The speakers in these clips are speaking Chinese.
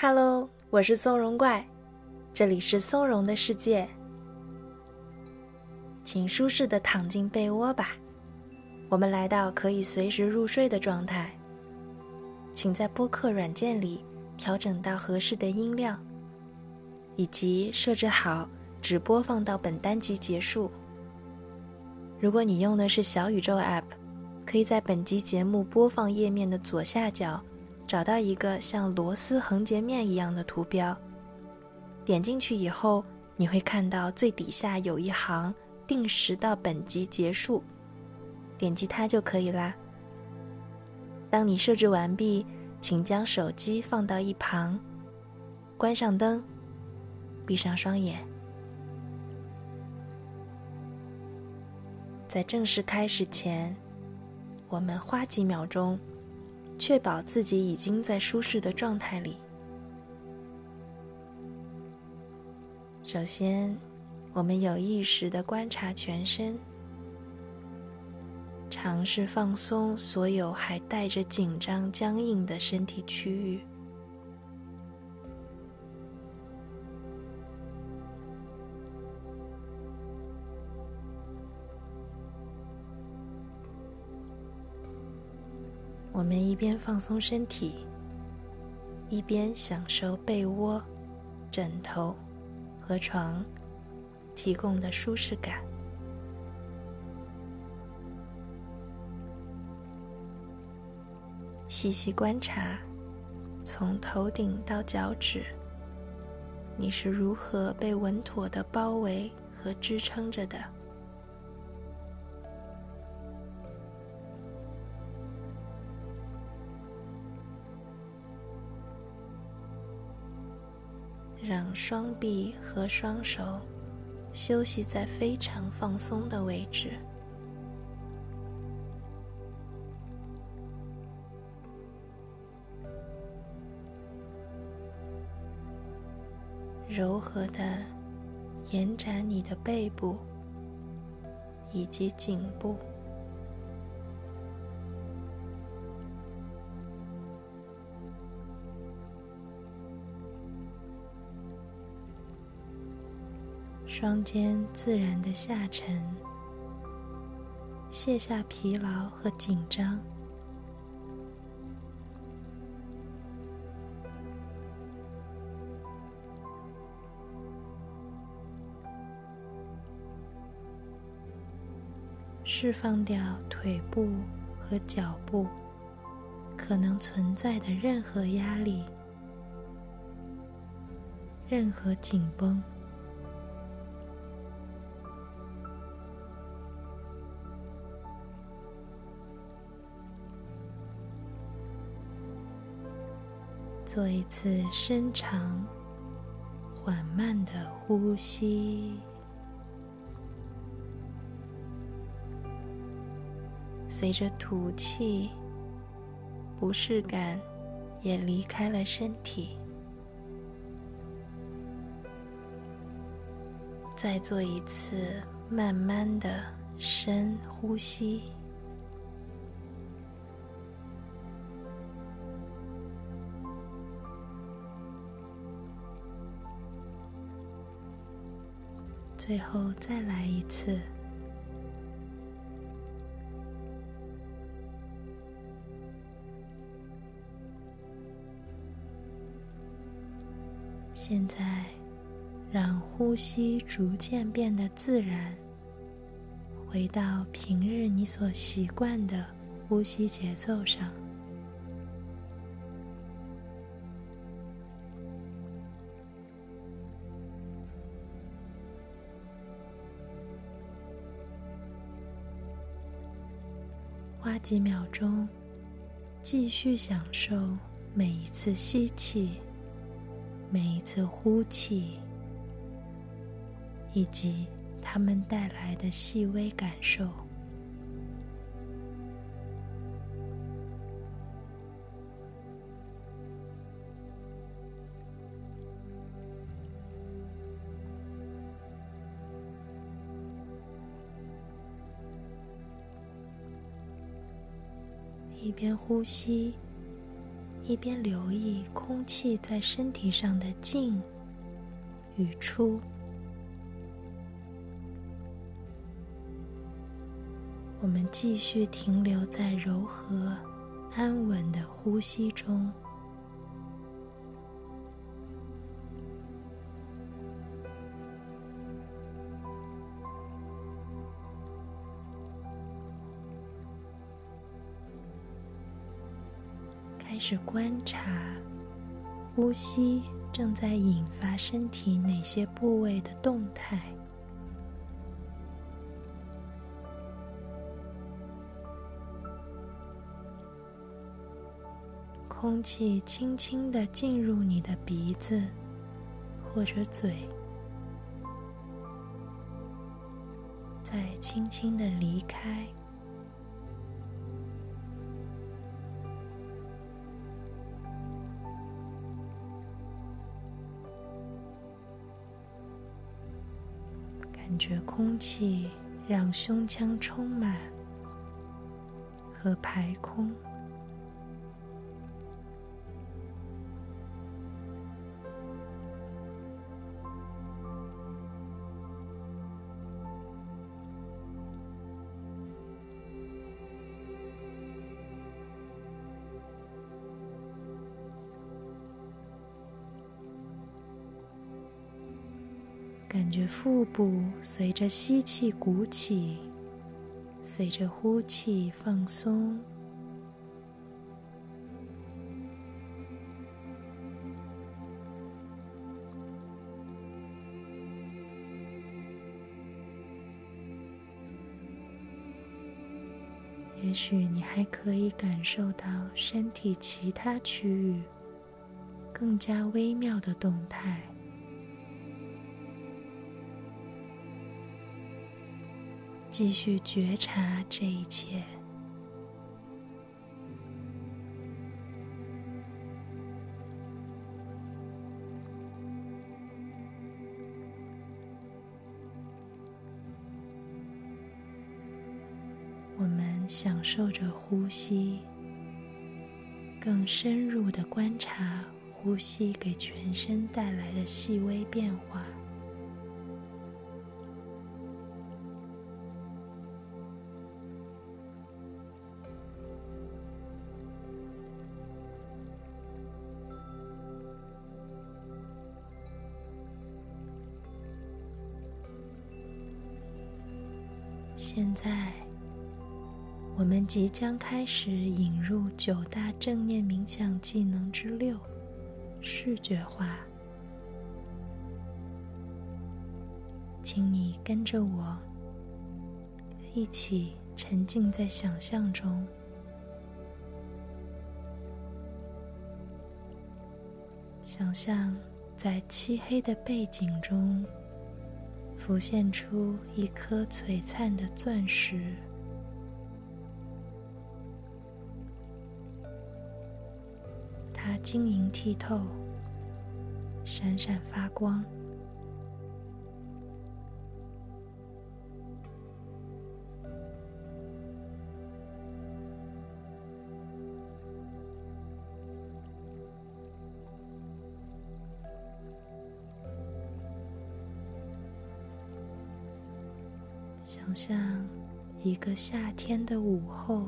Hello，我是松茸怪，这里是松茸的世界，请舒适的躺进被窝吧。我们来到可以随时入睡的状态，请在播客软件里调整到合适的音量，以及设置好只播放到本单集结束。如果你用的是小宇宙 App，可以在本集节目播放页面的左下角。找到一个像螺丝横截面一样的图标，点进去以后，你会看到最底下有一行“定时到本集结束”，点击它就可以啦。当你设置完毕，请将手机放到一旁，关上灯，闭上双眼。在正式开始前，我们花几秒钟。确保自己已经在舒适的状态里。首先，我们有意识的观察全身，尝试放松所有还带着紧张、僵硬的身体区域。我们一边放松身体，一边享受被窝、枕头和床提供的舒适感。细细观察，从头顶到脚趾，你是如何被稳妥的包围和支撑着的。让双臂和双手休息在非常放松的位置，柔和的延展你的背部以及颈部。双肩自然的下沉，卸下疲劳和紧张，释放掉腿部和脚部可能存在的任何压力、任何紧绷。做一次深长、缓慢的呼吸，随着吐气，不适感也离开了身体。再做一次慢慢的深呼吸。最后再来一次。现在，让呼吸逐渐变得自然，回到平日你所习惯的呼吸节奏上。几秒钟，继续享受每一次吸气、每一次呼气，以及它们带来的细微感受。边呼吸，一边留意空气在身体上的进与出。我们继续停留在柔和、安稳的呼吸中。是观察呼吸正在引发身体哪些部位的动态。空气轻轻的进入你的鼻子或者嘴，再轻轻的离开。学空气让胸腔充满和排空，感觉腹部随着吸气鼓起，随着呼气放松。也许你还可以感受到身体其他区域更加微妙的动态。继续觉察这一切。我们享受着呼吸，更深入的观察呼吸给全身带来的细微变化。现在，我们即将开始引入九大正念冥想技能之六——视觉化。请你跟着我，一起沉浸在想象中，想象在漆黑的背景中。浮现出一颗璀璨的钻石，它晶莹剔透，闪闪发光。像一个夏天的午后，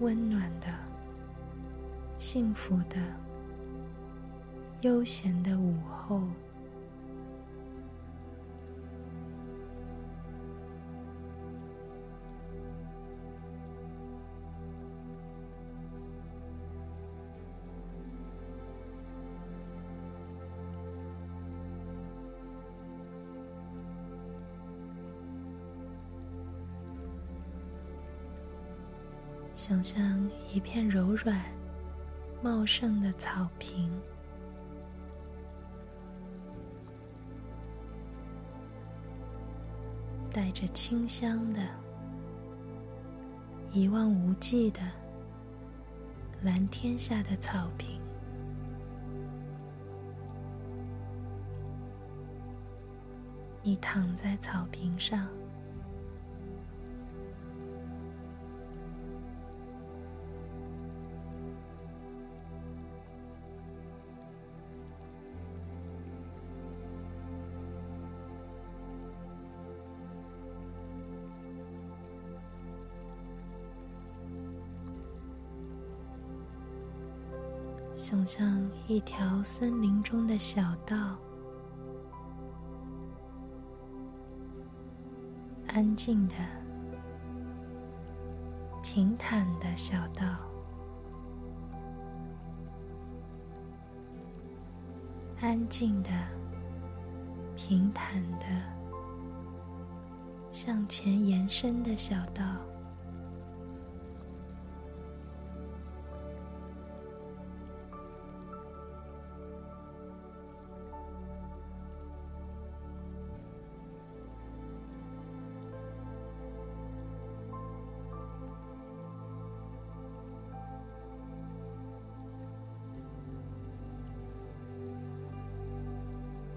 温暖的、幸福的、悠闲的午后。想象一片柔软、茂盛的草坪，带着清香的、一望无际的蓝天下的草坪。你躺在草坪上。想象一条森林中的小道，安静的、平坦的小道，安静的、平坦的向前延伸的小道。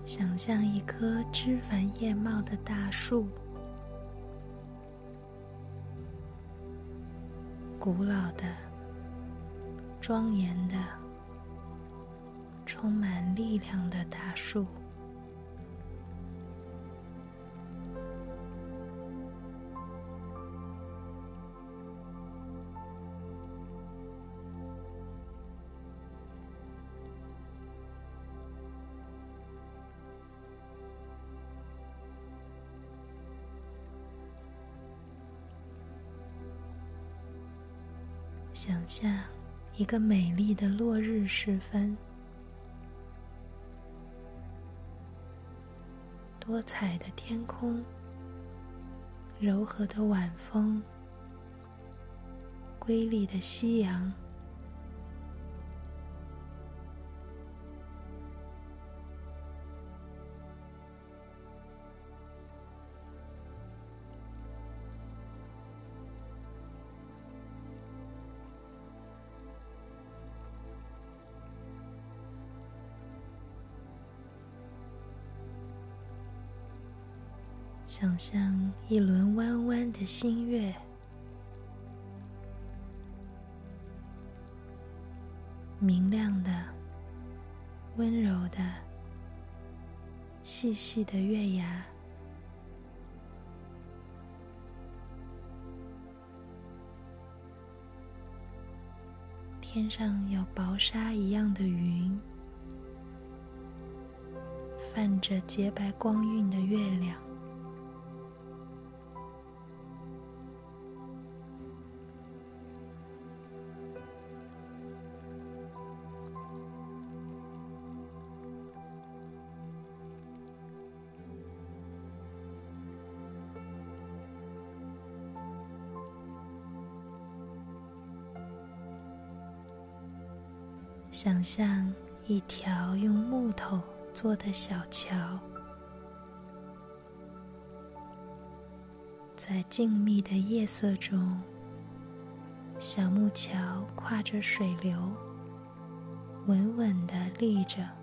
想象一棵枝繁叶茂的大树，古老的、庄严的、充满力量的大树。想象一个美丽的落日时分，多彩的天空，柔和的晚风，瑰丽的夕阳。想象一轮弯弯的新月，明亮的、温柔的、细细的月牙，天上有薄纱一样的云，泛着洁白光晕的月亮。想象一条用木头做的小桥，在静谧的夜色中，小木桥跨着水流，稳稳的立着。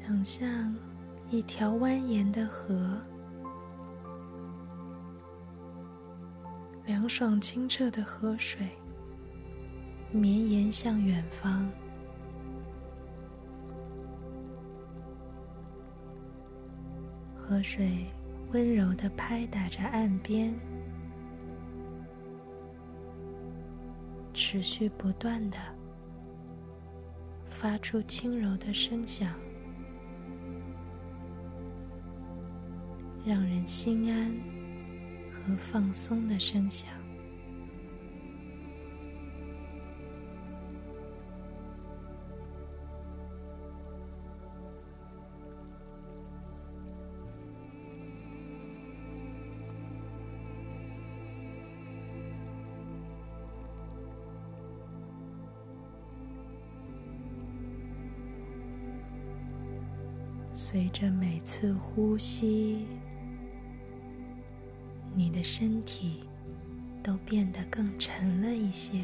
想象一条蜿蜒的河，凉爽清澈的河水绵延向远方，河水温柔的拍打着岸边，持续不断的发出轻柔的声响。让人心安和放松的声响。随着每次呼吸。你的身体都变得更沉了一些，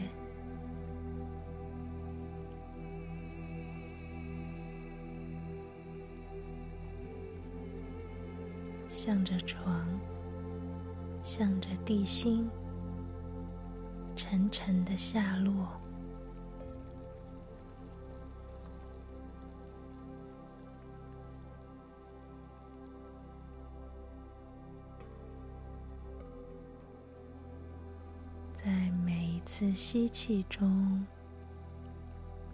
向着床向着地心沉沉的下落。次吸气中，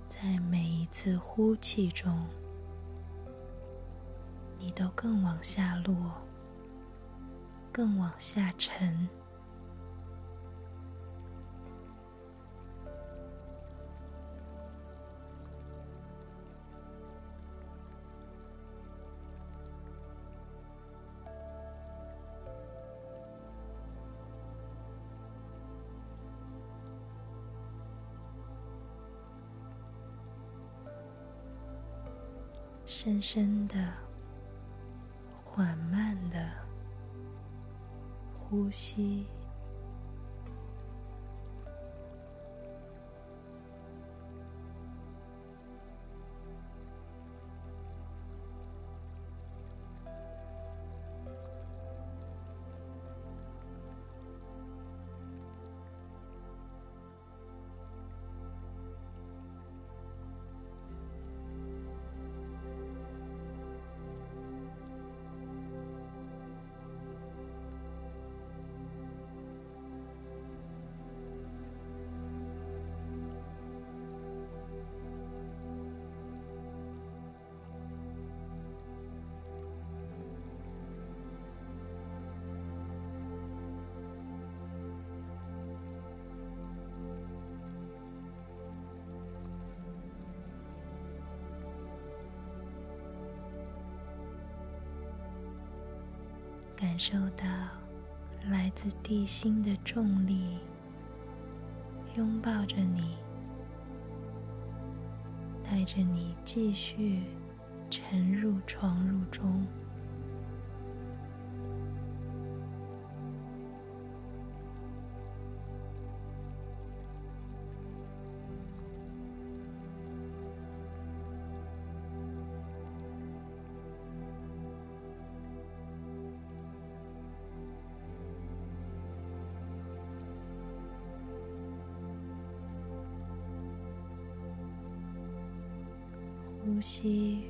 在每一次呼气中，你都更往下落，更往下沉。深深的、缓慢的呼吸。受到来自地心的重力拥抱着你，带着你继续沉入床褥中。呼吸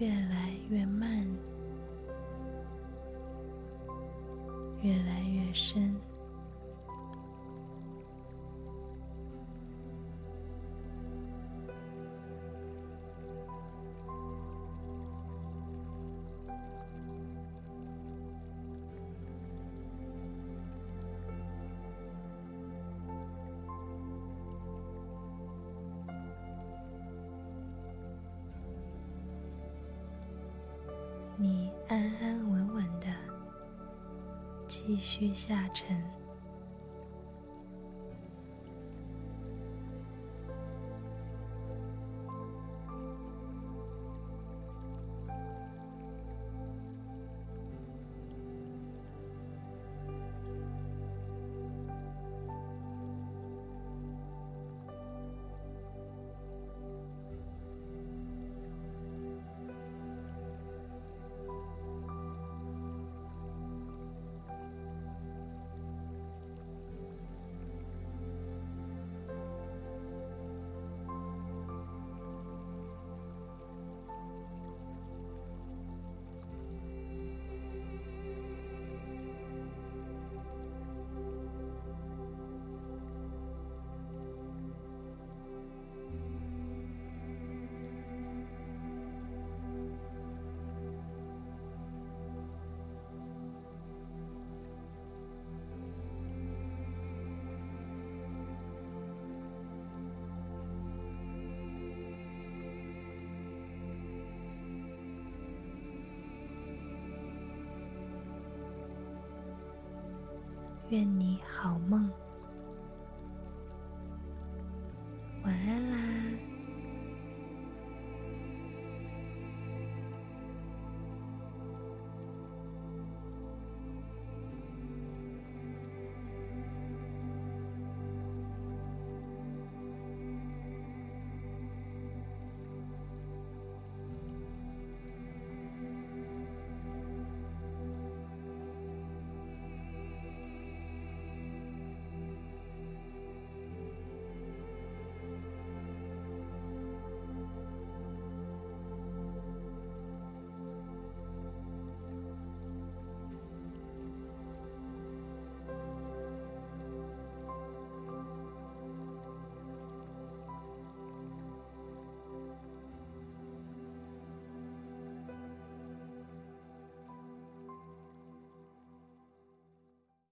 越来越慢，继续下沉。愿你好梦。